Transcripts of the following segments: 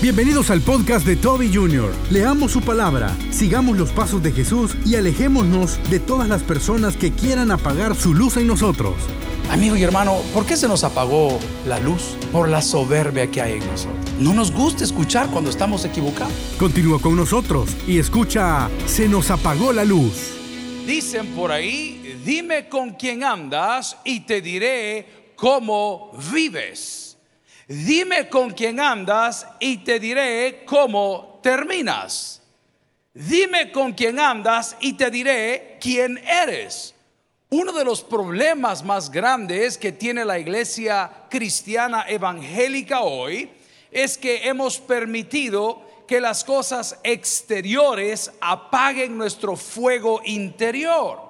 Bienvenidos al podcast de Toby Jr. Leamos su palabra, sigamos los pasos de Jesús y alejémonos de todas las personas que quieran apagar su luz en nosotros. Amigo y hermano, ¿por qué se nos apagó la luz? Por la soberbia que hay en nosotros. No nos gusta escuchar cuando estamos equivocados. Continúa con nosotros y escucha Se nos apagó la luz. Dicen por ahí, dime con quién andas y te diré cómo vives. Dime con quién andas y te diré cómo terminas. Dime con quién andas y te diré quién eres. Uno de los problemas más grandes que tiene la iglesia cristiana evangélica hoy es que hemos permitido que las cosas exteriores apaguen nuestro fuego interior.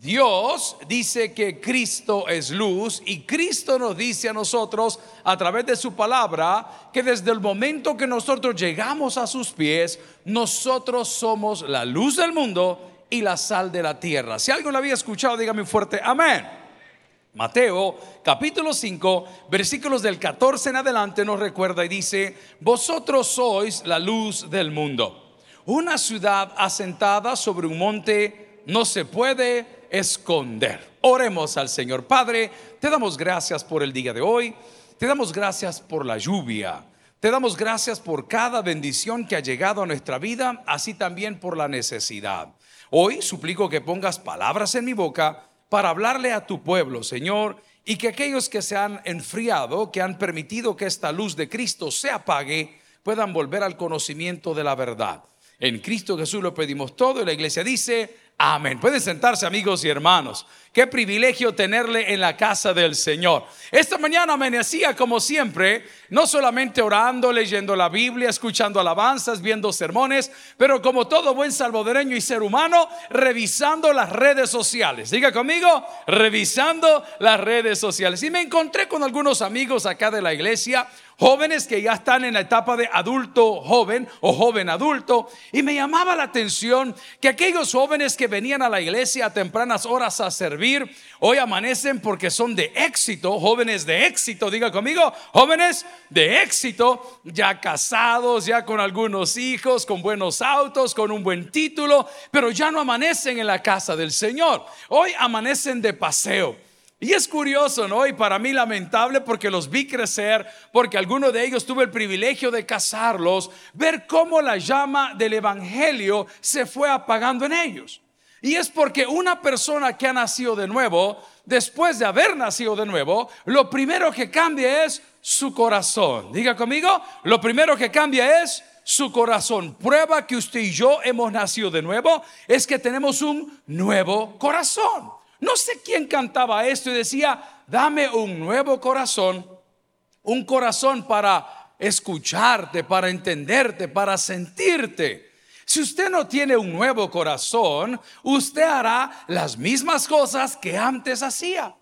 Dios dice que Cristo es luz y Cristo nos dice a nosotros a través de su palabra que desde el momento que nosotros llegamos a sus pies, nosotros somos la luz del mundo y la sal de la tierra. Si alguien lo había escuchado, dígame fuerte, amén. Mateo capítulo 5, versículos del 14 en adelante nos recuerda y dice, vosotros sois la luz del mundo. Una ciudad asentada sobre un monte no se puede esconder. Oremos al Señor. Padre, te damos gracias por el día de hoy. Te damos gracias por la lluvia. Te damos gracias por cada bendición que ha llegado a nuestra vida, así también por la necesidad. Hoy suplico que pongas palabras en mi boca para hablarle a tu pueblo, Señor, y que aquellos que se han enfriado, que han permitido que esta luz de Cristo se apague, puedan volver al conocimiento de la verdad. En Cristo Jesús lo pedimos todo y la iglesia dice, Amén. Pueden sentarse amigos y hermanos. Qué privilegio tenerle en la casa del Señor. Esta mañana amanecía como siempre, no solamente orando, leyendo la Biblia, escuchando alabanzas, viendo sermones, pero como todo buen salvadoreño y ser humano, revisando las redes sociales. Diga conmigo, revisando las redes sociales. Y me encontré con algunos amigos acá de la iglesia jóvenes que ya están en la etapa de adulto joven o joven adulto. Y me llamaba la atención que aquellos jóvenes que venían a la iglesia a tempranas horas a servir, hoy amanecen porque son de éxito, jóvenes de éxito, diga conmigo, jóvenes de éxito, ya casados, ya con algunos hijos, con buenos autos, con un buen título, pero ya no amanecen en la casa del Señor. Hoy amanecen de paseo. Y es curioso, ¿no? Y para mí lamentable porque los vi crecer, porque alguno de ellos tuve el privilegio de casarlos, ver cómo la llama del Evangelio se fue apagando en ellos. Y es porque una persona que ha nacido de nuevo, después de haber nacido de nuevo, lo primero que cambia es su corazón. Diga conmigo, lo primero que cambia es su corazón. Prueba que usted y yo hemos nacido de nuevo es que tenemos un nuevo corazón. No sé quién cantaba esto y decía, dame un nuevo corazón, un corazón para escucharte, para entenderte, para sentirte. Si usted no tiene un nuevo corazón, usted hará las mismas cosas que antes hacía.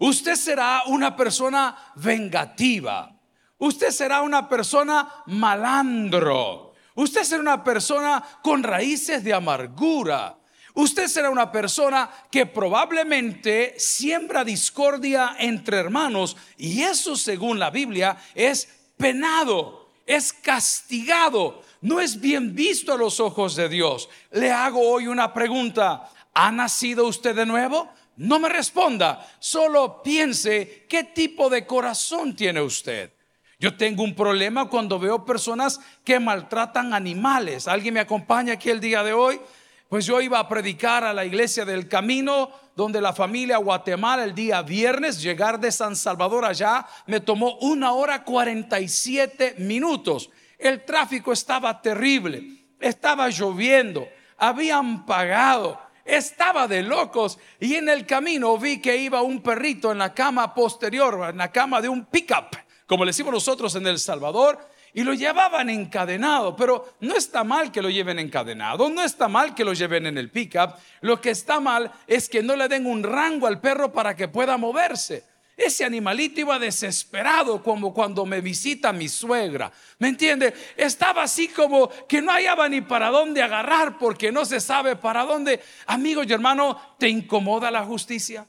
Usted será una persona vengativa. Usted será una persona malandro. Usted será una persona con raíces de amargura. Usted será una persona que probablemente siembra discordia entre hermanos y eso según la Biblia es penado, es castigado, no es bien visto a los ojos de Dios. Le hago hoy una pregunta, ¿ha nacido usted de nuevo? No me responda, solo piense qué tipo de corazón tiene usted. Yo tengo un problema cuando veo personas que maltratan animales. ¿Alguien me acompaña aquí el día de hoy? Pues yo iba a predicar a la iglesia del camino, donde la familia Guatemala el día viernes, llegar de San Salvador allá, me tomó una hora 47 minutos. El tráfico estaba terrible, estaba lloviendo, habían pagado, estaba de locos. Y en el camino vi que iba un perrito en la cama posterior, en la cama de un pickup, como le decimos nosotros en El Salvador y lo llevaban encadenado, pero no está mal que lo lleven encadenado, no está mal que lo lleven en el pickup, lo que está mal es que no le den un rango al perro para que pueda moverse. Ese animalito iba desesperado como cuando me visita mi suegra. ¿Me entiende? Estaba así como que no hallaba ni para dónde agarrar porque no se sabe para dónde. Amigo y hermano, ¿te incomoda la justicia?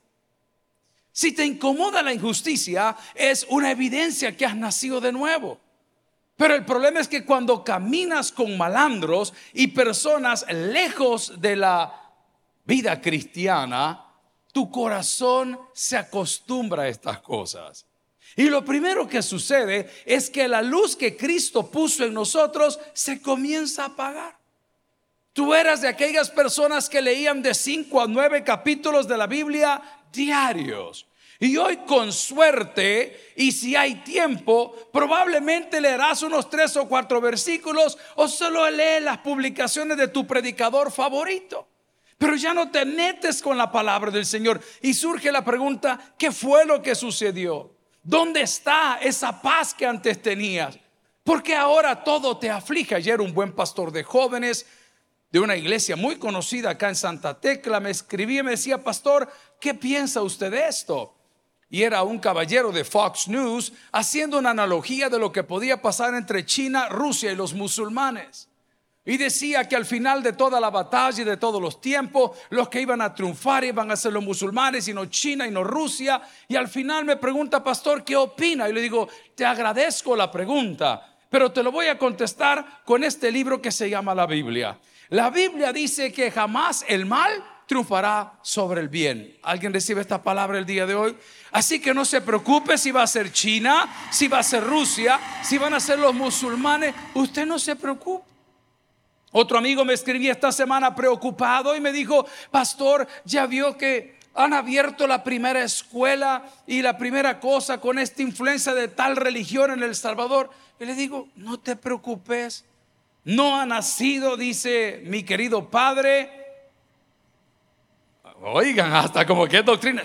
Si te incomoda la injusticia, es una evidencia que has nacido de nuevo. Pero el problema es que cuando caminas con malandros y personas lejos de la vida cristiana, tu corazón se acostumbra a estas cosas. Y lo primero que sucede es que la luz que Cristo puso en nosotros se comienza a apagar. Tú eras de aquellas personas que leían de 5 a 9 capítulos de la Biblia diarios. Y hoy con suerte, y si hay tiempo, probablemente leerás unos tres o cuatro versículos o solo lees las publicaciones de tu predicador favorito. Pero ya no te metes con la palabra del Señor. Y surge la pregunta, ¿qué fue lo que sucedió? ¿Dónde está esa paz que antes tenías? Porque ahora todo te aflige. Ayer un buen pastor de jóvenes de una iglesia muy conocida acá en Santa Tecla me escribía y me decía, pastor, ¿qué piensa usted de esto? y era un caballero de Fox News haciendo una analogía de lo que podía pasar entre China, Rusia y los musulmanes. Y decía que al final de toda la batalla y de todos los tiempos, los que iban a triunfar iban a ser los musulmanes y no China y no Rusia. Y al final me pregunta, pastor, ¿qué opina? Y le digo, te agradezco la pregunta, pero te lo voy a contestar con este libro que se llama la Biblia. La Biblia dice que jamás el mal triunfará sobre el bien. ¿Alguien recibe esta palabra el día de hoy? Así que no se preocupe si va a ser China, si va a ser Rusia, si van a ser los musulmanes. Usted no se preocupe. Otro amigo me escribía esta semana preocupado y me dijo, pastor, ya vio que han abierto la primera escuela y la primera cosa con esta influencia de tal religión en El Salvador. Y le digo, no te preocupes, no ha nacido, dice mi querido padre, Oigan, hasta como que es doctrina.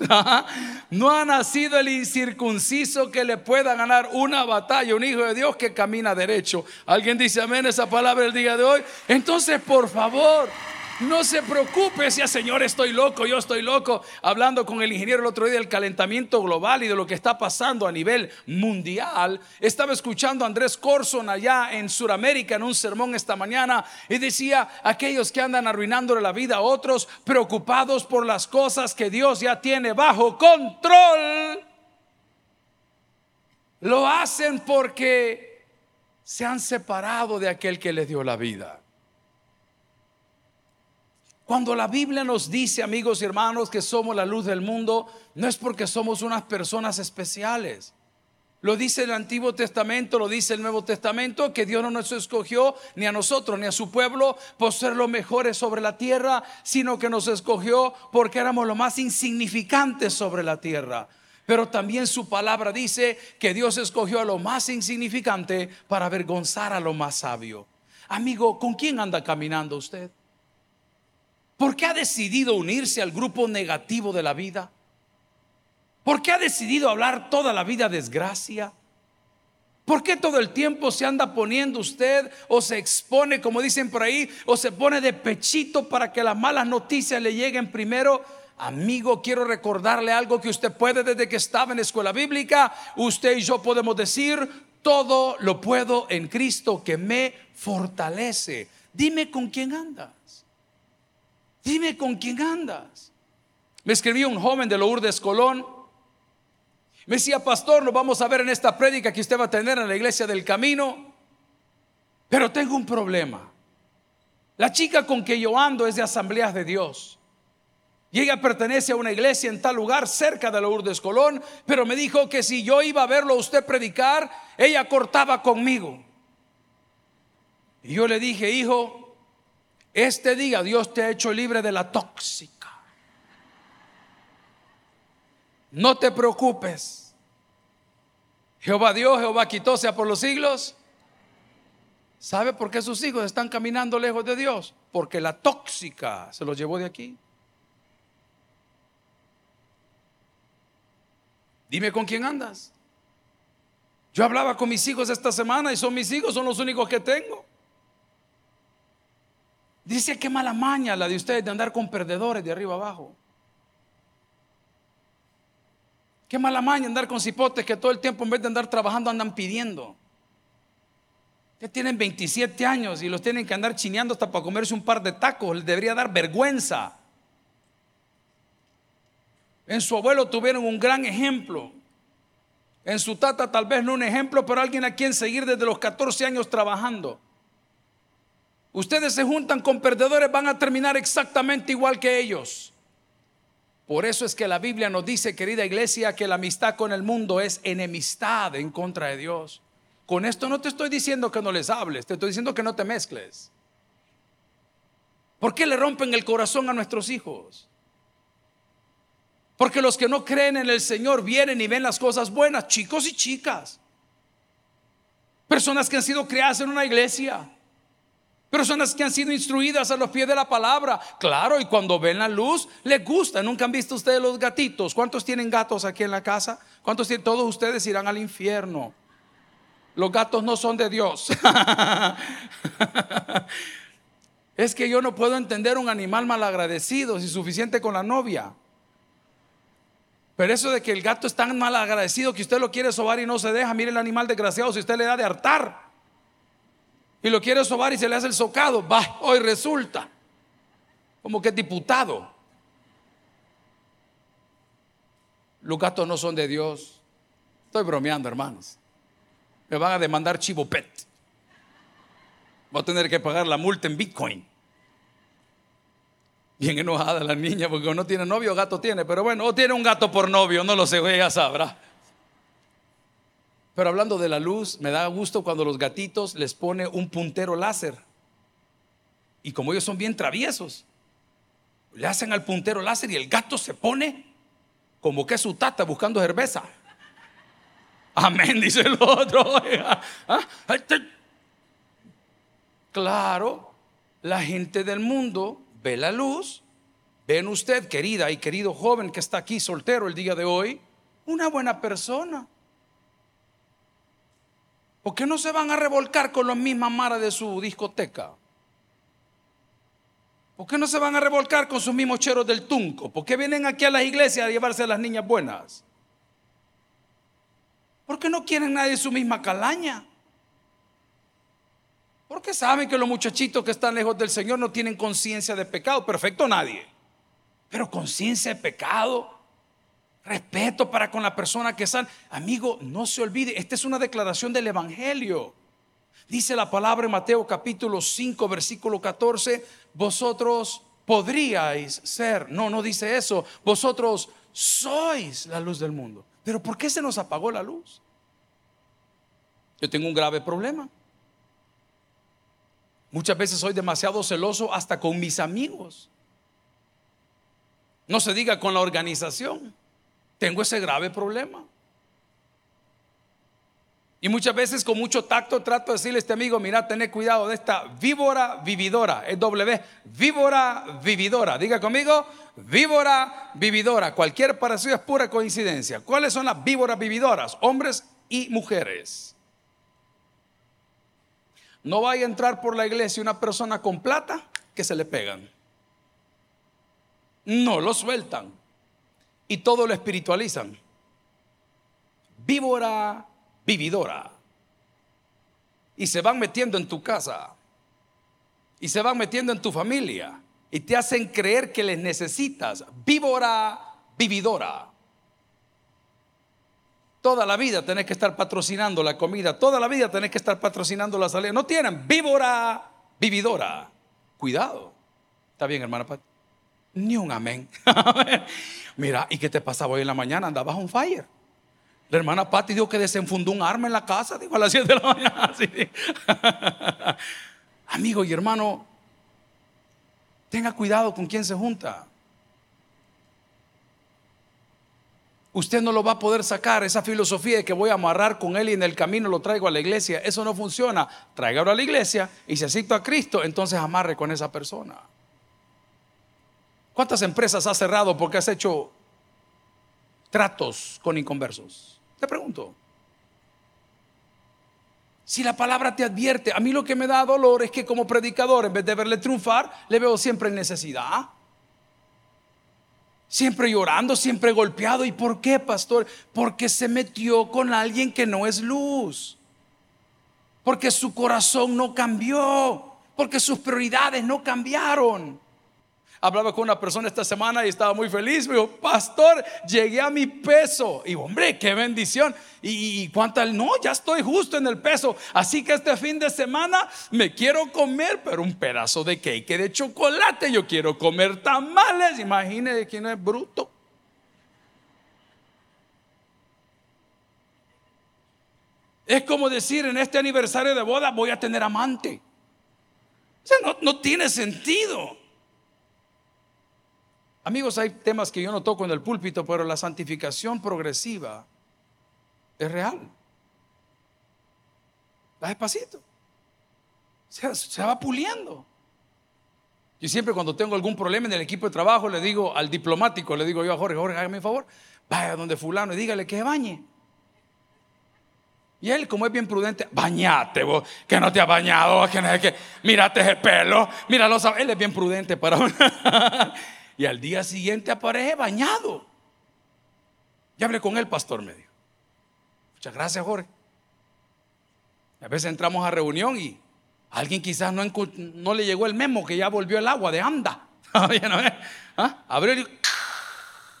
No ha nacido el incircunciso que le pueda ganar una batalla, un hijo de Dios que camina derecho. ¿Alguien dice amén esa palabra el día de hoy? Entonces, por favor, no se preocupe si, Señor, estoy loco, yo estoy loco. Hablando con el ingeniero el otro día del calentamiento global y de lo que está pasando a nivel mundial. Estaba escuchando a Andrés Corson allá en Sudamérica en un sermón esta mañana y decía, aquellos que andan arruinándole la vida a otros, preocupados por las cosas que Dios ya tiene bajo control, lo hacen porque se han separado de aquel que les dio la vida. Cuando la Biblia nos dice, amigos y hermanos, que somos la luz del mundo, no es porque somos unas personas especiales. Lo dice el Antiguo Testamento, lo dice el Nuevo Testamento, que Dios no nos escogió ni a nosotros ni a su pueblo por ser los mejores sobre la tierra, sino que nos escogió porque éramos los más insignificantes sobre la tierra. Pero también su palabra dice que Dios escogió a lo más insignificante para avergonzar a lo más sabio. Amigo, ¿con quién anda caminando usted? ¿Por qué ha decidido unirse al grupo negativo de la vida? ¿Por qué ha decidido hablar toda la vida desgracia? ¿Por qué todo el tiempo se anda poniendo usted o se expone, como dicen por ahí, o se pone de pechito para que las malas noticias le lleguen primero? Amigo, quiero recordarle algo que usted puede desde que estaba en la escuela bíblica. Usted y yo podemos decir, todo lo puedo en Cristo que me fortalece. Dime con quién anda. Dime con quién andas. Me escribió un joven de Lourdes Colón. Me decía, pastor, lo vamos a ver en esta prédica que usted va a tener en la iglesia del camino. Pero tengo un problema. La chica con que yo ando es de asambleas de Dios. Y ella pertenece a una iglesia en tal lugar cerca de Lourdes Colón. Pero me dijo que si yo iba a verlo a usted predicar, ella cortaba conmigo. Y yo le dije, hijo, este día Dios te ha hecho libre de la tóxica. No te preocupes. Jehová Dios, Jehová quitó sea por los siglos. ¿Sabe por qué sus hijos están caminando lejos de Dios? Porque la tóxica se los llevó de aquí. Dime con quién andas. Yo hablaba con mis hijos esta semana y son mis hijos, son los únicos que tengo. Dice que mala maña la de ustedes de andar con perdedores de arriba abajo. Qué mala maña andar con cipotes que todo el tiempo en vez de andar trabajando andan pidiendo. Que tienen 27 años y los tienen que andar chineando hasta para comerse un par de tacos. Les debería dar vergüenza. En su abuelo tuvieron un gran ejemplo. En su tata tal vez no un ejemplo, pero alguien a quien seguir desde los 14 años trabajando. Ustedes se juntan con perdedores, van a terminar exactamente igual que ellos. Por eso es que la Biblia nos dice, querida iglesia, que la amistad con el mundo es enemistad en contra de Dios. Con esto no te estoy diciendo que no les hables, te estoy diciendo que no te mezcles. ¿Por qué le rompen el corazón a nuestros hijos? Porque los que no creen en el Señor vienen y ven las cosas buenas, chicos y chicas. Personas que han sido criadas en una iglesia. Personas que han sido instruidas a los pies de la palabra. Claro, y cuando ven la luz, les gusta. Nunca han visto ustedes los gatitos. ¿Cuántos tienen gatos aquí en la casa? ¿Cuántos tienen? Todos ustedes irán al infierno. Los gatos no son de Dios. es que yo no puedo entender un animal malagradecido si suficiente con la novia. Pero eso de que el gato es tan mal agradecido que usted lo quiere sobar y no se deja, mire el animal desgraciado, si usted le da de hartar y lo quiere sobar y se le hace el socado, va, hoy resulta como que es diputado. Los gatos no son de Dios. Estoy bromeando, hermanos. Me van a demandar chivo pet. Voy a tener que pagar la multa en Bitcoin. Bien enojada la niña porque no tiene novio, gato tiene, pero bueno, o tiene un gato por novio, no lo sé, ella sabrá. Pero hablando de la luz, me da gusto cuando los gatitos les pone un puntero láser. Y como ellos son bien traviesos, le hacen al puntero láser y el gato se pone como que su tata buscando cerveza. Amén, dice el otro. ¿Ah? Claro, la gente del mundo ve la luz, ven usted, querida y querido joven que está aquí soltero el día de hoy, una buena persona. ¿Por qué no se van a revolcar con los mismas maras de su discoteca? ¿Por qué no se van a revolcar con sus mismos cheros del tunco? ¿Por qué vienen aquí a las iglesias a llevarse a las niñas buenas? ¿Por qué no quieren nadie su misma calaña? Porque saben que los muchachitos que están lejos del Señor no tienen conciencia de pecado. Perfecto nadie. Pero conciencia de pecado. Respeto para con la persona que están. Amigo, no se olvide. Esta es una declaración del Evangelio. Dice la palabra en Mateo capítulo 5, versículo 14. Vosotros podríais ser. No, no dice eso. Vosotros sois la luz del mundo. Pero ¿por qué se nos apagó la luz? Yo tengo un grave problema. Muchas veces soy demasiado celoso hasta con mis amigos. No se diga con la organización. Tengo ese grave problema. Y muchas veces con mucho tacto trato de decirle a este amigo, mira, tené cuidado de esta víbora vividora, es W, víbora vividora. Diga conmigo, víbora vividora. Cualquier parecido es pura coincidencia. ¿Cuáles son las víboras vividoras? Hombres y mujeres. No vaya a entrar por la iglesia una persona con plata que se le pegan. No lo sueltan. Y todo lo espiritualizan. Víbora, vividora. Y se van metiendo en tu casa. Y se van metiendo en tu familia. Y te hacen creer que les necesitas. Víbora, vividora. Toda la vida tenés que estar patrocinando la comida, toda la vida tenés que estar patrocinando la salida. No tienen víbora, vividora. Cuidado. ¿Está bien, hermana Pat? Ni un amén. Mira, ¿y qué te pasaba hoy en la mañana? Andabas un fire. La hermana Patti dijo que desenfundó un arma en la casa, dijo a las 7 de la mañana. Amigo y hermano, tenga cuidado con quién se junta. Usted no lo va a poder sacar, esa filosofía de que voy a amarrar con él y en el camino lo traigo a la iglesia. Eso no funciona. Tráigalo a la iglesia y si acepto a Cristo, entonces amarre con esa persona. ¿Cuántas empresas has cerrado porque has hecho tratos con inconversos? Te pregunto. Si la palabra te advierte, a mí lo que me da dolor es que como predicador, en vez de verle triunfar, le veo siempre en necesidad siempre llorando, siempre golpeado. ¿Y por qué, pastor? Porque se metió con alguien que no es luz. Porque su corazón no cambió. Porque sus prioridades no cambiaron. Hablaba con una persona esta semana y estaba muy feliz. Me dijo, pastor, llegué a mi peso. Y hombre, qué bendición. ¿Y, y cuánta? No, ya estoy justo en el peso. Así que este fin de semana me quiero comer, pero un pedazo de cake de chocolate. Yo quiero comer tamales. Imagine quién es bruto. Es como decir, en este aniversario de boda voy a tener amante. O sea, no, no tiene sentido. Amigos, hay temas que yo no toco en el púlpito, pero la santificación progresiva es real. Va despacito. Se, se va puliendo. Yo siempre cuando tengo algún problema en el equipo de trabajo le digo al diplomático, le digo yo a Jorge, Jorge, hágame un favor, vaya donde fulano y dígale que bañe. Y él, como es bien prudente, bañate vos, que no te has bañado, que no es que, mírate el pelo, míralo, él es bien prudente para Y al día siguiente aparece bañado. Ya hablé con él, pastor, me dijo. Muchas gracias, Jorge. A veces entramos a reunión y alguien quizás no, le llegó el memo que ya volvió el agua de anda. ¿Ah? Abrió el,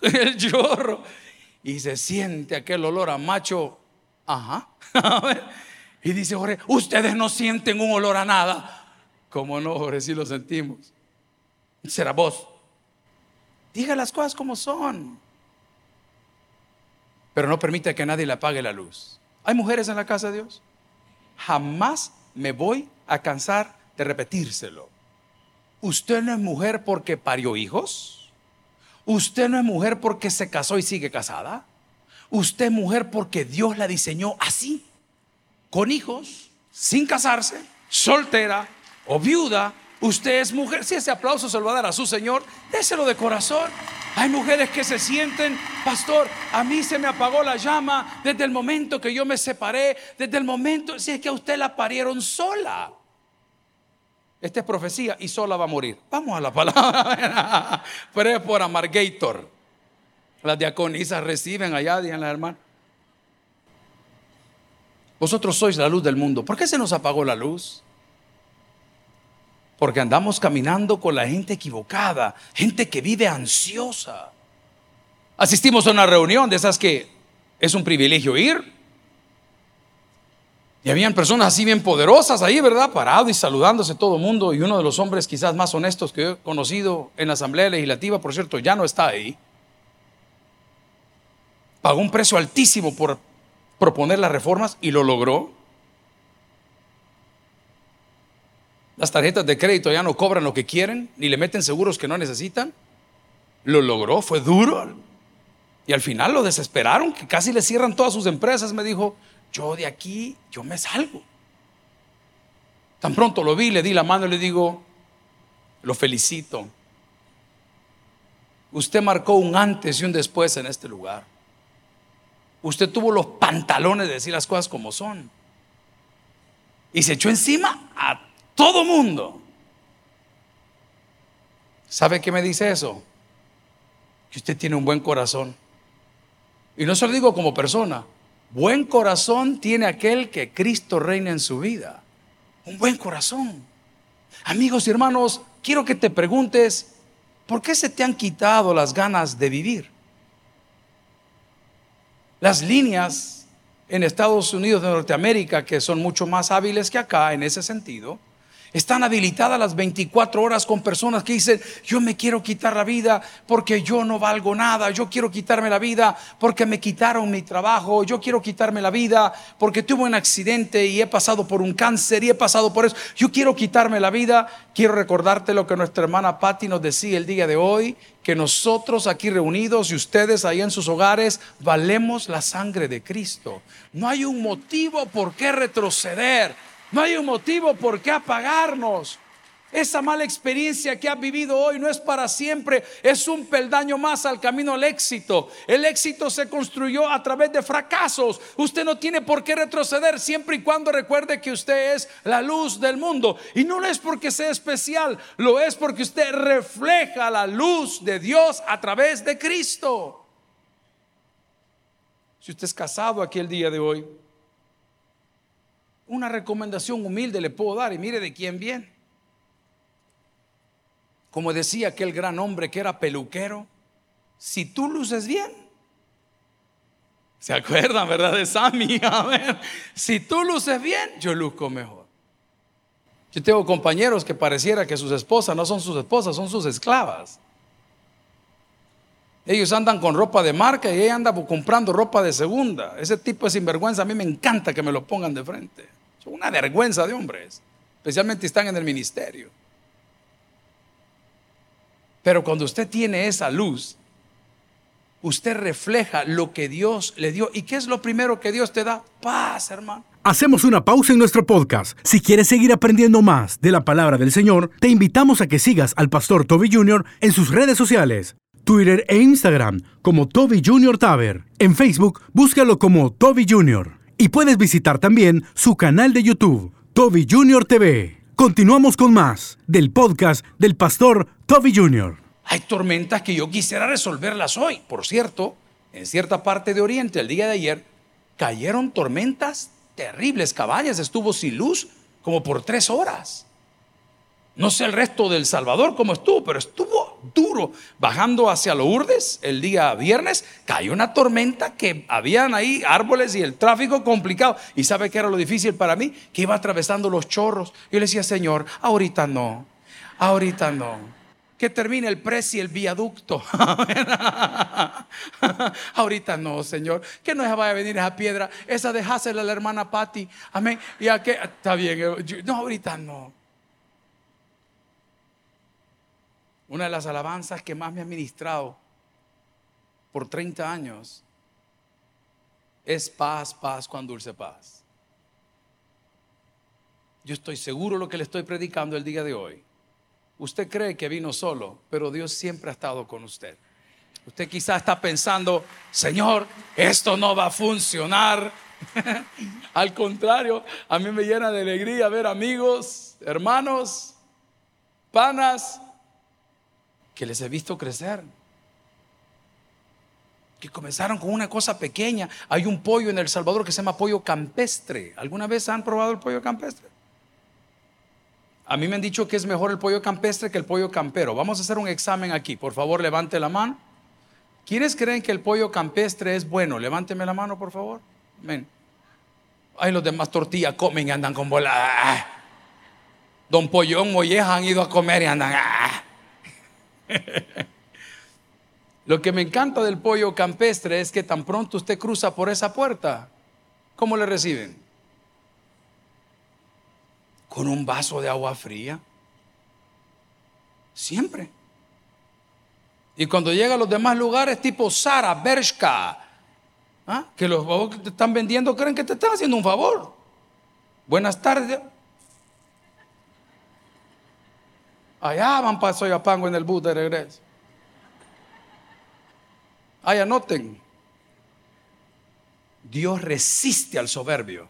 el chorro y se siente aquel olor a macho. Ajá. y dice Jorge, ustedes no sienten un olor a nada. ¿Cómo no, Jorge? Si lo sentimos. Será vos. Diga las cosas como son. Pero no permita que nadie le apague la luz. ¿Hay mujeres en la casa de Dios? Jamás me voy a cansar de repetírselo. Usted no es mujer porque parió hijos. Usted no es mujer porque se casó y sigue casada. Usted es mujer porque Dios la diseñó así, con hijos, sin casarse, soltera o viuda Usted es mujer, si ese aplauso se lo va a dar a su Señor, déselo de corazón. Hay mujeres que se sienten, pastor, a mí se me apagó la llama desde el momento que yo me separé, desde el momento, si es que a usted la parieron sola. Esta es profecía y sola va a morir. Vamos a la palabra. Pero es por Amargator. Las diaconisas reciben allá, digan la hermana. Vosotros sois la luz del mundo. ¿Por qué se nos apagó la luz? Porque andamos caminando con la gente equivocada, gente que vive ansiosa. Asistimos a una reunión de esas que es un privilegio ir. Y habían personas así bien poderosas ahí, ¿verdad? Parado y saludándose todo el mundo. Y uno de los hombres quizás más honestos que he conocido en la Asamblea Legislativa, por cierto, ya no está ahí. Pagó un precio altísimo por proponer las reformas y lo logró. Las tarjetas de crédito ya no cobran lo que quieren, ni le meten seguros que no necesitan. Lo logró, fue duro. Y al final lo desesperaron, que casi le cierran todas sus empresas. Me dijo, yo de aquí, yo me salgo. Tan pronto lo vi, le di la mano y le digo, lo felicito. Usted marcó un antes y un después en este lugar. Usted tuvo los pantalones de decir las cosas como son. Y se echó encima a todo mundo. ¿Sabe qué me dice eso? Que usted tiene un buen corazón. Y no se lo digo como persona. Buen corazón tiene aquel que Cristo reina en su vida. Un buen corazón. Amigos y hermanos, quiero que te preguntes, ¿por qué se te han quitado las ganas de vivir? Las líneas en Estados Unidos de Norteamérica, que son mucho más hábiles que acá en ese sentido, están habilitadas las 24 horas con personas que dicen, yo me quiero quitar la vida porque yo no valgo nada, yo quiero quitarme la vida porque me quitaron mi trabajo, yo quiero quitarme la vida porque tuve un accidente y he pasado por un cáncer y he pasado por eso, yo quiero quitarme la vida. Quiero recordarte lo que nuestra hermana Patti nos decía el día de hoy, que nosotros aquí reunidos y ustedes ahí en sus hogares valemos la sangre de Cristo. No hay un motivo por qué retroceder. No hay un motivo por qué apagarnos. Esa mala experiencia que has vivido hoy no es para siempre, es un peldaño más al camino al éxito. El éxito se construyó a través de fracasos. Usted no tiene por qué retroceder siempre y cuando recuerde que usted es la luz del mundo. Y no lo es porque sea especial, lo es porque usted refleja la luz de Dios a través de Cristo. Si usted es casado aquí el día de hoy, una recomendación humilde le puedo dar y mire de quién viene. Como decía aquel gran hombre que era peluquero, si tú luces bien, ¿se acuerdan, verdad, de Sammy? A ver, si tú luces bien, yo luzco mejor. Yo tengo compañeros que pareciera que sus esposas no son sus esposas, son sus esclavas. Ellos andan con ropa de marca y ella anda comprando ropa de segunda. Ese tipo de sinvergüenza a mí me encanta que me lo pongan de frente. Es una vergüenza de hombres, especialmente están en el ministerio. Pero cuando usted tiene esa luz, usted refleja lo que Dios le dio. ¿Y qué es lo primero que Dios te da? Paz, hermano. Hacemos una pausa en nuestro podcast. Si quieres seguir aprendiendo más de la palabra del Señor, te invitamos a que sigas al pastor Toby Jr. en sus redes sociales Twitter e Instagram como Toby Junior Taver. En Facebook, búscalo como Toby Junior. Y puedes visitar también su canal de YouTube, Toby Junior TV. Continuamos con más del podcast del pastor Toby Junior. Hay tormentas que yo quisiera resolverlas hoy. Por cierto, en cierta parte de Oriente, el día de ayer, cayeron tormentas terribles. Cabañas estuvo sin luz como por tres horas. No sé el resto del Salvador cómo estuvo, pero estuvo duro. Bajando hacia Lourdes el día viernes, cayó una tormenta que habían ahí árboles y el tráfico complicado. ¿Y sabe qué era lo difícil para mí? Que iba atravesando los chorros. Yo le decía, Señor, ahorita no, ahorita no. Que termine el precio y el viaducto. ahorita no, Señor. Que no vaya a venir esa piedra. Esa dejásela a la hermana Patty. Amén. Y a que, está bien. No, ahorita no. Una de las alabanzas que más me ha ministrado por 30 años es paz, paz con dulce paz. Yo estoy seguro lo que le estoy predicando el día de hoy. Usted cree que vino solo, pero Dios siempre ha estado con usted. Usted quizá está pensando, Señor, esto no va a funcionar. Al contrario, a mí me llena de alegría ver amigos, hermanos, panas que les he visto crecer. Que comenzaron con una cosa pequeña. Hay un pollo en El Salvador que se llama pollo campestre. ¿Alguna vez han probado el pollo campestre? A mí me han dicho que es mejor el pollo campestre que el pollo campero. Vamos a hacer un examen aquí. Por favor, levante la mano. ¿Quiénes creen que el pollo campestre es bueno? Levánteme la mano, por favor. Ven. Ay, los demás tortillas comen y andan con bola. Don Pollón, Molleja han ido a comer y andan. ¡ah! Lo que me encanta del pollo campestre es que tan pronto usted cruza por esa puerta, ¿cómo le reciben? Con un vaso de agua fría. Siempre. Y cuando llega a los demás lugares, tipo Sara, Bershka, ¿ah? que los que te están vendiendo creen que te están haciendo un favor. Buenas tardes. Allá van para Soyapango en el bus de regreso. Ahí anoten. Dios resiste al soberbio.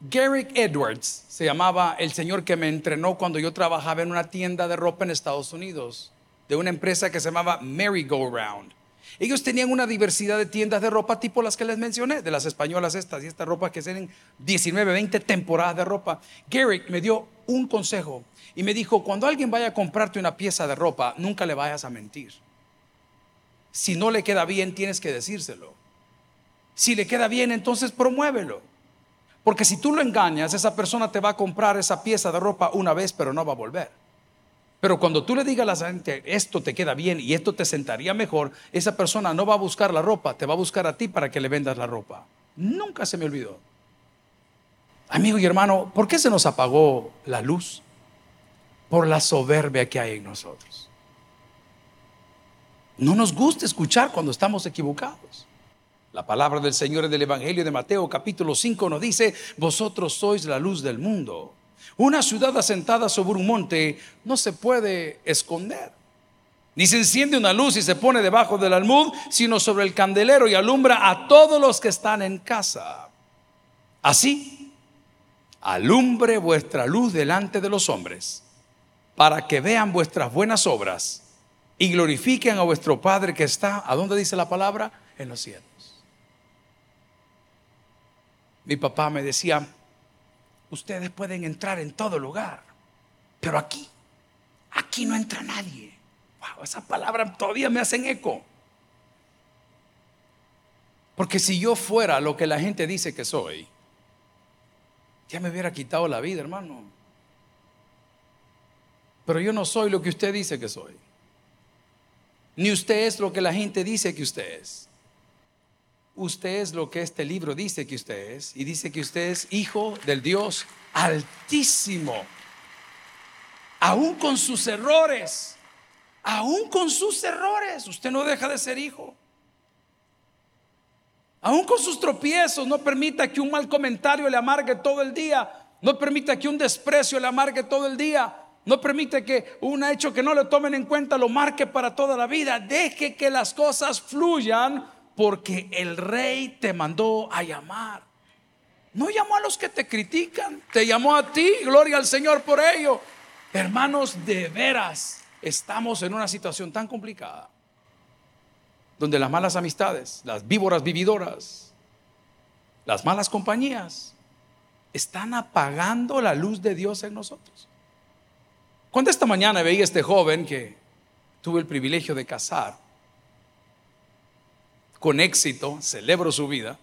Garrick Edwards se llamaba el señor que me entrenó cuando yo trabajaba en una tienda de ropa en Estados Unidos, de una empresa que se llamaba Merry Go Round. Ellos tenían una diversidad de tiendas de ropa tipo las que les mencioné, de las españolas estas y estas ropas que tienen 19, 20 temporadas de ropa. Garrick me dio un consejo y me dijo, cuando alguien vaya a comprarte una pieza de ropa, nunca le vayas a mentir. Si no le queda bien, tienes que decírselo. Si le queda bien, entonces promuévelo. Porque si tú lo engañas, esa persona te va a comprar esa pieza de ropa una vez, pero no va a volver. Pero cuando tú le digas a la gente, esto te queda bien y esto te sentaría mejor, esa persona no va a buscar la ropa, te va a buscar a ti para que le vendas la ropa. Nunca se me olvidó. Amigo y hermano, ¿por qué se nos apagó la luz? Por la soberbia que hay en nosotros. No nos gusta escuchar cuando estamos equivocados. La palabra del Señor en el Evangelio de Mateo capítulo 5 nos dice, vosotros sois la luz del mundo. Una ciudad asentada sobre un monte no se puede esconder. Ni se enciende una luz y se pone debajo del almud, sino sobre el candelero y alumbra a todos los que están en casa. Así alumbre vuestra luz delante de los hombres, para que vean vuestras buenas obras y glorifiquen a vuestro Padre que está, ¿a dónde dice la palabra? En los cielos. Mi papá me decía, ustedes pueden entrar en todo lugar, pero aquí aquí no entra nadie. Wow, esa palabra todavía me hacen eco. Porque si yo fuera lo que la gente dice que soy, ya me hubiera quitado la vida, hermano. Pero yo no soy lo que usted dice que soy. Ni usted es lo que la gente dice que usted es. Usted es lo que este libro dice que usted es. Y dice que usted es hijo del Dios altísimo. Aún con sus errores. Aún con sus errores. Usted no deja de ser hijo. Aún con sus tropiezos, no permita que un mal comentario le amargue todo el día. No permita que un desprecio le amargue todo el día. No permite que un hecho que no le tomen en cuenta lo marque para toda la vida. Deje que las cosas fluyan porque el rey te mandó a llamar. No llamó a los que te critican, te llamó a ti. Gloria al Señor por ello. Hermanos, de veras estamos en una situación tan complicada donde las malas amistades, las víboras vividoras, las malas compañías, están apagando la luz de Dios en nosotros. Cuando esta mañana veía a este joven que tuve el privilegio de casar, con éxito, celebro su vida,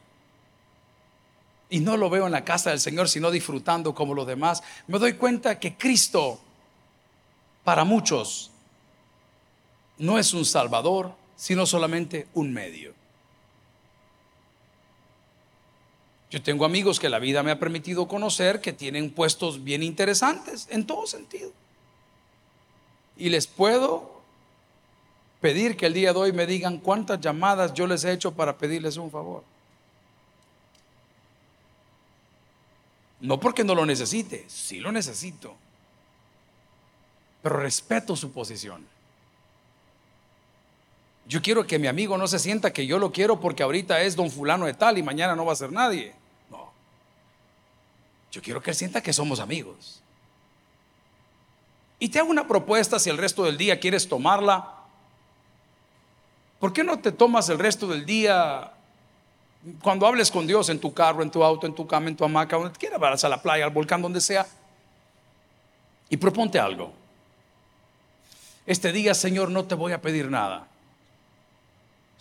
y no lo veo en la casa del Señor, sino disfrutando como los demás, me doy cuenta que Cristo, para muchos, no es un Salvador, sino solamente un medio. Yo tengo amigos que la vida me ha permitido conocer que tienen puestos bien interesantes en todo sentido. Y les puedo pedir que el día de hoy me digan cuántas llamadas yo les he hecho para pedirles un favor. No porque no lo necesite, sí lo necesito. Pero respeto su posición. Yo quiero que mi amigo no se sienta que yo lo quiero porque ahorita es don fulano de tal y mañana no va a ser nadie. No. Yo quiero que él sienta que somos amigos. Y te hago una propuesta si el resto del día quieres tomarla. ¿Por qué no te tomas el resto del día cuando hables con Dios en tu carro, en tu auto, en tu cama, en tu hamaca, donde quieras, vas a la playa, al volcán, donde sea? Y proponte algo. Este día, Señor, no te voy a pedir nada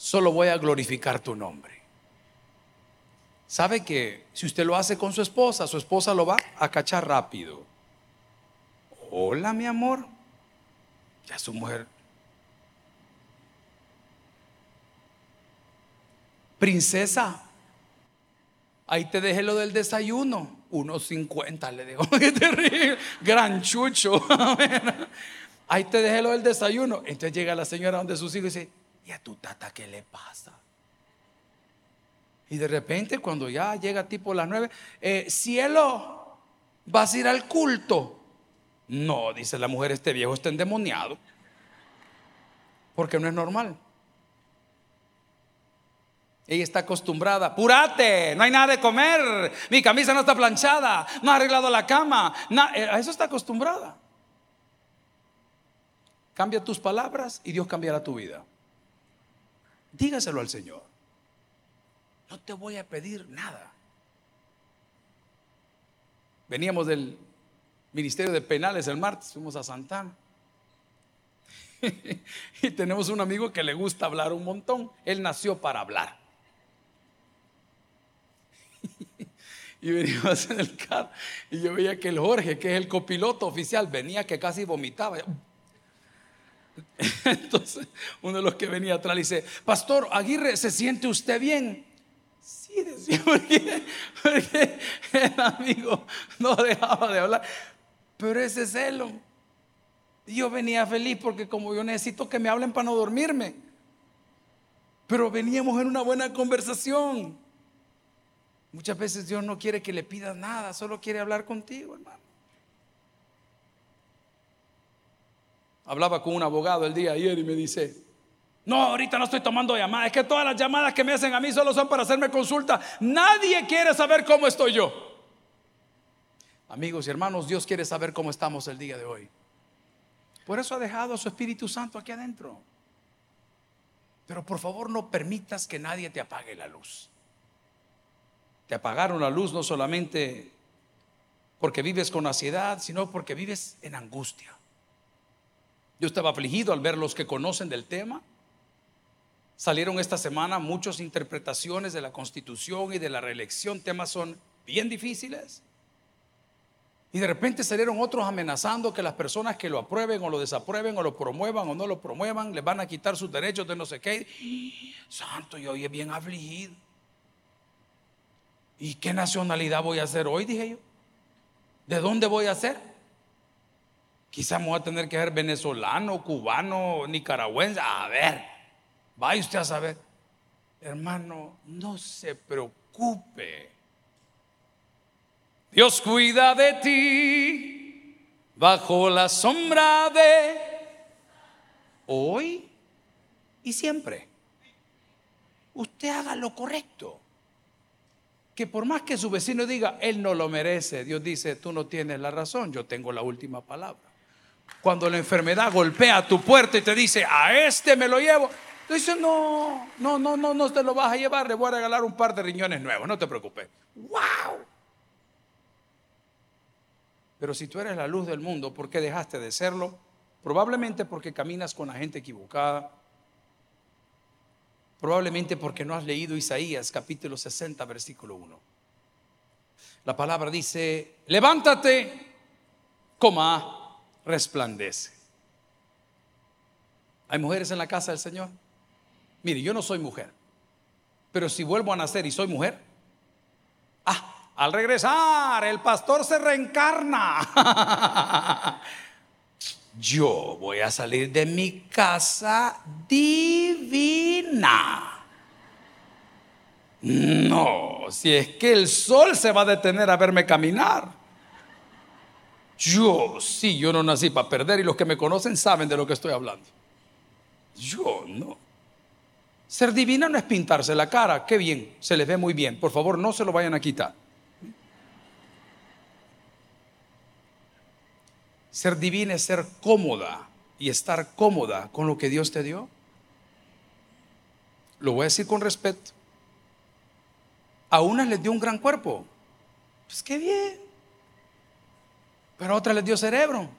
solo voy a glorificar tu nombre. ¿Sabe que si usted lo hace con su esposa, su esposa lo va a cachar rápido? Hola, mi amor. Ya su mujer. Princesa, ahí te dejé lo del desayuno. Unos 50 le digo. Gran chucho. ahí te dejé lo del desayuno. Entonces llega la señora donde sus hijos y dice, ¿y a tu tata qué le pasa? Y de repente cuando ya llega tipo las nueve, eh, cielo, ¿vas a ir al culto? No, dice la mujer, este viejo está endemoniado. Porque no es normal. Ella está acostumbrada, apúrate, no hay nada de comer, mi camisa no está planchada, no ha arreglado la cama, eh, a eso está acostumbrada. Cambia tus palabras y Dios cambiará tu vida. Dígaselo al Señor. No te voy a pedir nada. Veníamos del Ministerio de Penales el martes, fuimos a Santana. y tenemos un amigo que le gusta hablar un montón. Él nació para hablar. y veníamos en el carro y yo veía que el Jorge, que es el copiloto oficial, venía que casi vomitaba. Entonces, uno de los que venía atrás le dice, Pastor Aguirre, ¿se siente usted bien? Sí, decía, porque, el amigo no dejaba de hablar. Pero ese celo. Yo venía feliz porque como yo necesito que me hablen para no dormirme. Pero veníamos en una buena conversación. Muchas veces Dios no quiere que le pidas nada, solo quiere hablar contigo, hermano. Hablaba con un abogado el día ayer y me dice, no, ahorita no estoy tomando llamadas, es que todas las llamadas que me hacen a mí solo son para hacerme consulta. Nadie quiere saber cómo estoy yo. Amigos y hermanos, Dios quiere saber cómo estamos el día de hoy. Por eso ha dejado a su Espíritu Santo aquí adentro. Pero por favor no permitas que nadie te apague la luz. Te apagaron la luz no solamente porque vives con ansiedad, sino porque vives en angustia. Yo estaba afligido al ver los que conocen del tema. Salieron esta semana muchas interpretaciones de la constitución y de la reelección. Temas son bien difíciles. Y de repente salieron otros amenazando que las personas que lo aprueben o lo desaprueben o lo promuevan o no lo promuevan les van a quitar sus derechos de no sé qué. Santo, yo hoy es bien afligido. ¿Y qué nacionalidad voy a hacer hoy? Dije yo. ¿De dónde voy a ser? Quizás me voy a tener que ser venezolano, cubano, nicaragüense. A ver, vaya usted a saber. Hermano, no se preocupe. Dios cuida de ti bajo la sombra de hoy y siempre. Usted haga lo correcto. Que por más que su vecino diga, él no lo merece, Dios dice, tú no tienes la razón, yo tengo la última palabra. Cuando la enfermedad golpea tu puerta y te dice, a este me lo llevo, tú dices, no, no, no, no, no te lo vas a llevar, le voy a regalar un par de riñones nuevos, no te preocupes. ¡Wow! Pero si tú eres la luz del mundo, ¿por qué dejaste de serlo? Probablemente porque caminas con la gente equivocada. Probablemente porque no has leído Isaías capítulo 60, versículo 1. La palabra dice, levántate, coma, resplandece. ¿Hay mujeres en la casa del Señor? Mire, yo no soy mujer, pero si vuelvo a nacer y soy mujer, ah, al regresar el pastor se reencarna. yo voy a salir de mi casa divina. No, si es que el sol se va a detener a verme caminar. Yo, sí, yo no nací para perder y los que me conocen saben de lo que estoy hablando. Yo no. Ser divina no es pintarse la cara, qué bien, se les ve muy bien. Por favor, no se lo vayan a quitar. Ser divina es ser cómoda y estar cómoda con lo que Dios te dio. Lo voy a decir con respeto. A unas les dio un gran cuerpo. Pues qué bien. Pero otra les dio cerebro.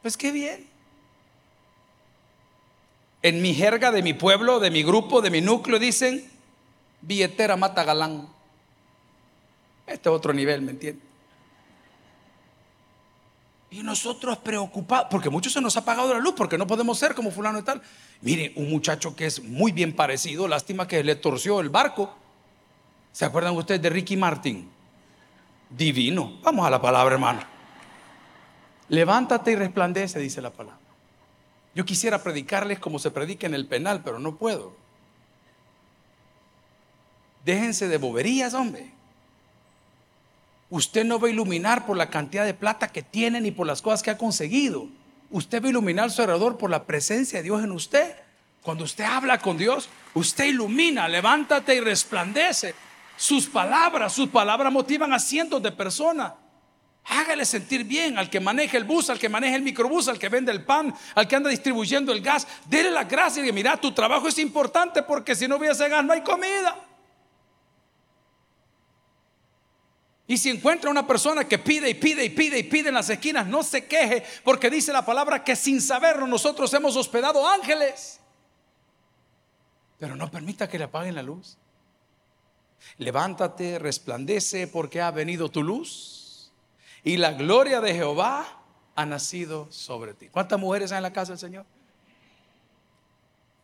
Pues qué bien. En mi jerga de mi pueblo, de mi grupo, de mi núcleo, dicen, billetera mata galán. Este es otro nivel, ¿me entiendes? Y nosotros preocupados, porque muchos se nos ha apagado la luz, porque no podemos ser como fulano y tal. Mire, un muchacho que es muy bien parecido, lástima que le torció el barco. ¿Se acuerdan ustedes de Ricky Martin? Divino. Vamos a la palabra, hermano. Levántate y resplandece, dice la palabra. Yo quisiera predicarles como se predica en el penal, pero no puedo. Déjense de boberías, hombre. Usted no va a iluminar por la cantidad de plata que tiene ni por las cosas que ha conseguido. Usted va a iluminar su alrededor por la presencia de Dios en usted. Cuando usted habla con Dios, usted ilumina, levántate y resplandece. Sus palabras, sus palabras motivan a cientos de personas. Hágale sentir bien al que maneja el bus, al que maneja el microbús, al que vende el pan, al que anda distribuyendo el gas. Dele la gracia y mira, tu trabajo es importante porque si no hubiese gas no hay comida. Y si encuentra una persona que pide y pide y pide y pide en las esquinas, no se queje porque dice la palabra que sin saberlo nosotros hemos hospedado ángeles. Pero no permita que le apaguen la luz. Levántate, resplandece porque ha venido tu luz y la gloria de Jehová ha nacido sobre ti. ¿Cuántas mujeres hay en la casa del Señor?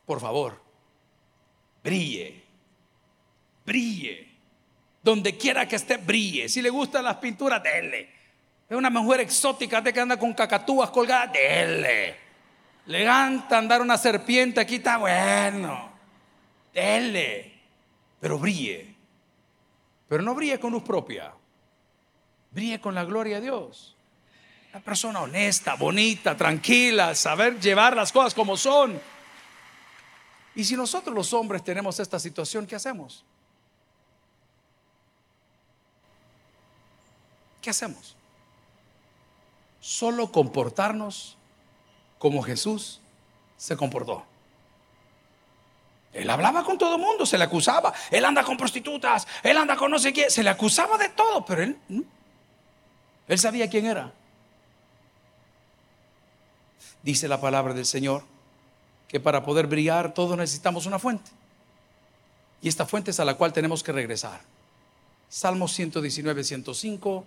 Por favor, brille, brille. Donde quiera que esté, brille. Si le gustan las pinturas, dele. Es una mujer exótica de que anda con cacatúas colgadas, dele. Le encanta andar una serpiente, aquí está bueno. Dele. Pero brille. Pero no brille con luz propia. Brille con la gloria de Dios. Una persona honesta, bonita, tranquila, saber llevar las cosas como son. Y si nosotros los hombres tenemos esta situación, ¿qué hacemos? ¿Qué hacemos? Solo comportarnos como Jesús se comportó. Él hablaba con todo el mundo, se le acusaba. Él anda con prostitutas, él anda con no sé quién. Se le acusaba de todo, pero él, él sabía quién era. Dice la palabra del Señor que para poder brillar todos necesitamos una fuente. Y esta fuente es a la cual tenemos que regresar. Salmo 119, 105,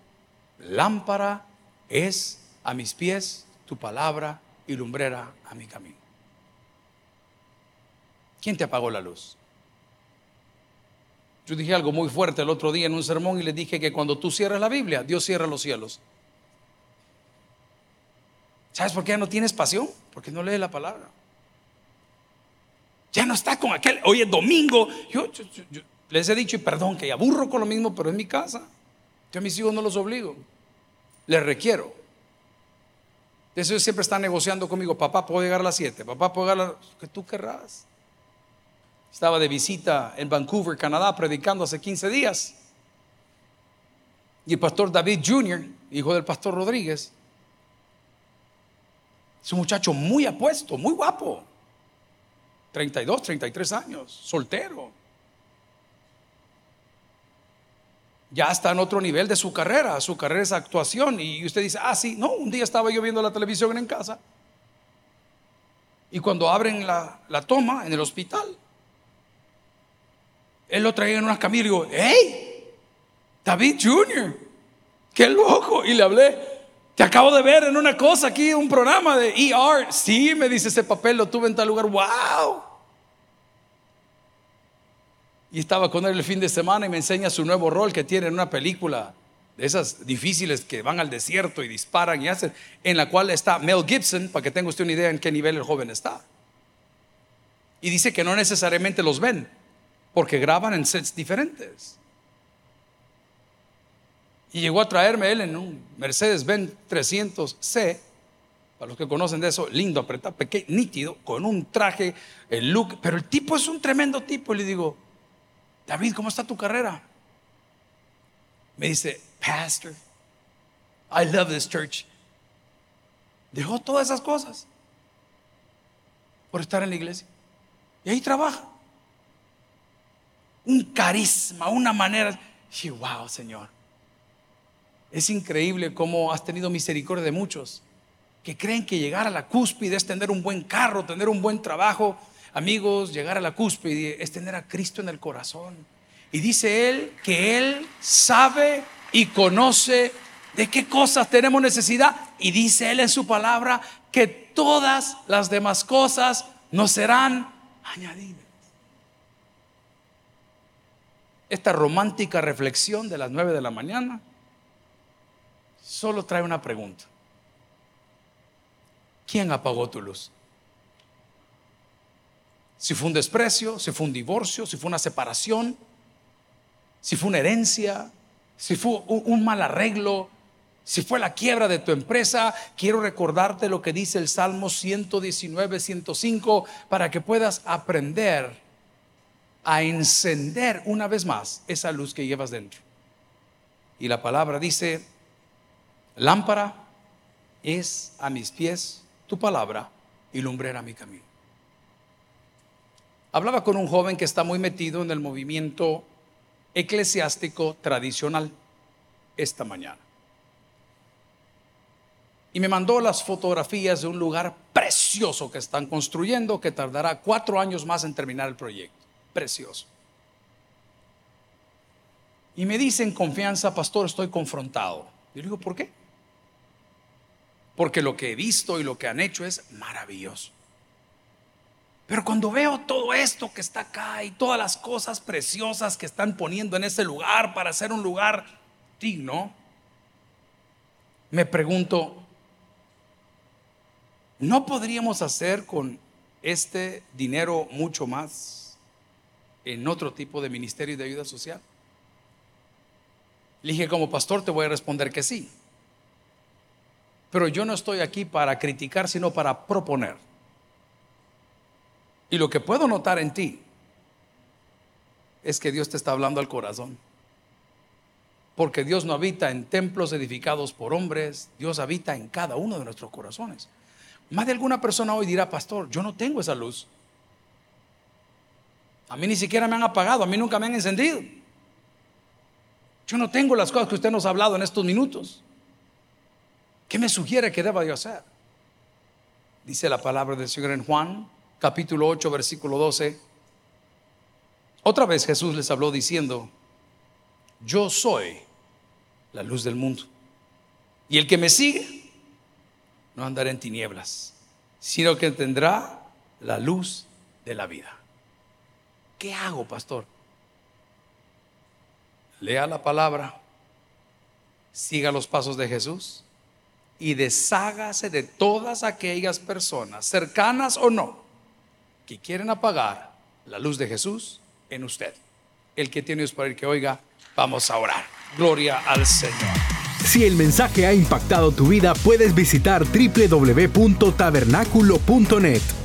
lámpara es a mis pies tu palabra y lumbrera a mi camino. ¿Quién te apagó la luz? Yo dije algo muy fuerte el otro día en un sermón y le dije que cuando tú cierras la Biblia, Dios cierra los cielos. ¿Sabes por qué ya no tienes pasión? Porque no lees la palabra. Ya no está con aquel, hoy es domingo. Yo, les he dicho, y perdón, que aburro con lo mismo, pero en mi casa. Yo a mis hijos no los obligo. Les requiero. Eso siempre está negociando conmigo. Papá, puedo llegar a las 7. Papá, puedo llegar a las... que tú querrás. Estaba de visita en Vancouver, Canadá, predicando hace 15 días. Y el pastor David Jr., hijo del pastor Rodríguez, es un muchacho muy apuesto, muy guapo. 32, 33 años, soltero. Ya está en otro nivel de su carrera. Su carrera es actuación. Y usted dice, ah, sí, no, un día estaba yo viendo la televisión en casa. Y cuando abren la, toma en el hospital, él lo traía en una camilla y digo, hey, David Jr., qué loco. Y le hablé, te acabo de ver en una cosa aquí, un programa de ER. Sí, me dice ese papel, lo tuve en tal lugar. ¡Wow! Y estaba con él el fin de semana y me enseña su nuevo rol que tiene en una película de esas difíciles que van al desierto y disparan y hacen, en la cual está Mel Gibson, para que tenga usted una idea en qué nivel el joven está. Y dice que no necesariamente los ven, porque graban en sets diferentes. Y llegó a traerme él en un Mercedes-Benz 300C, para los que conocen de eso, lindo, apretado, pequeño, nítido, con un traje, el look, pero el tipo es un tremendo tipo. Y le digo, David, ¿cómo está tu carrera? Me dice, Pastor, I love this church. Dejó todas esas cosas por estar en la iglesia. Y ahí trabaja. Un carisma, una manera. Y wow, Señor. Es increíble cómo has tenido misericordia de muchos que creen que llegar a la cúspide es tener un buen carro, tener un buen trabajo. Amigos, llegar a la cúspide es tener a Cristo en el corazón. Y dice él que él sabe y conoce de qué cosas tenemos necesidad. Y dice él en su palabra que todas las demás cosas nos serán añadidas. Esta romántica reflexión de las nueve de la mañana solo trae una pregunta. ¿Quién apagó tu luz? Si fue un desprecio, si fue un divorcio, si fue una separación, si fue una herencia, si fue un mal arreglo, si fue la quiebra de tu empresa, quiero recordarte lo que dice el Salmo 119, 105, para que puedas aprender a encender una vez más esa luz que llevas dentro. Y la palabra dice, Lámpara es a mis pies tu palabra y lumbrera mi camino. Hablaba con un joven que está muy metido en el movimiento eclesiástico tradicional esta mañana. Y me mandó las fotografías de un lugar precioso que están construyendo que tardará cuatro años más en terminar el proyecto. Precioso. Y me dice en confianza, pastor, estoy confrontado. Yo digo, ¿por qué? porque lo que he visto y lo que han hecho es maravilloso. Pero cuando veo todo esto que está acá y todas las cosas preciosas que están poniendo en ese lugar para hacer un lugar digno, me pregunto, ¿no podríamos hacer con este dinero mucho más en otro tipo de ministerio de ayuda social? Le dije, como pastor te voy a responder que sí. Pero yo no estoy aquí para criticar, sino para proponer. Y lo que puedo notar en ti es que Dios te está hablando al corazón. Porque Dios no habita en templos edificados por hombres, Dios habita en cada uno de nuestros corazones. Más de alguna persona hoy dirá, pastor, yo no tengo esa luz. A mí ni siquiera me han apagado, a mí nunca me han encendido. Yo no tengo las cosas que usted nos ha hablado en estos minutos. ¿Qué me sugiere que deba yo hacer? Dice la palabra del Señor en Juan, capítulo 8, versículo 12. Otra vez Jesús les habló diciendo, yo soy la luz del mundo. Y el que me sigue no andará en tinieblas, sino que tendrá la luz de la vida. ¿Qué hago, pastor? Lea la palabra, siga los pasos de Jesús y deshágase de todas aquellas personas, cercanas o no, que quieren apagar la luz de Jesús en usted. El que tiene para ir que oiga, vamos a orar. Gloria al Señor. Si el mensaje ha impactado tu vida, puedes visitar www.tabernaculo.net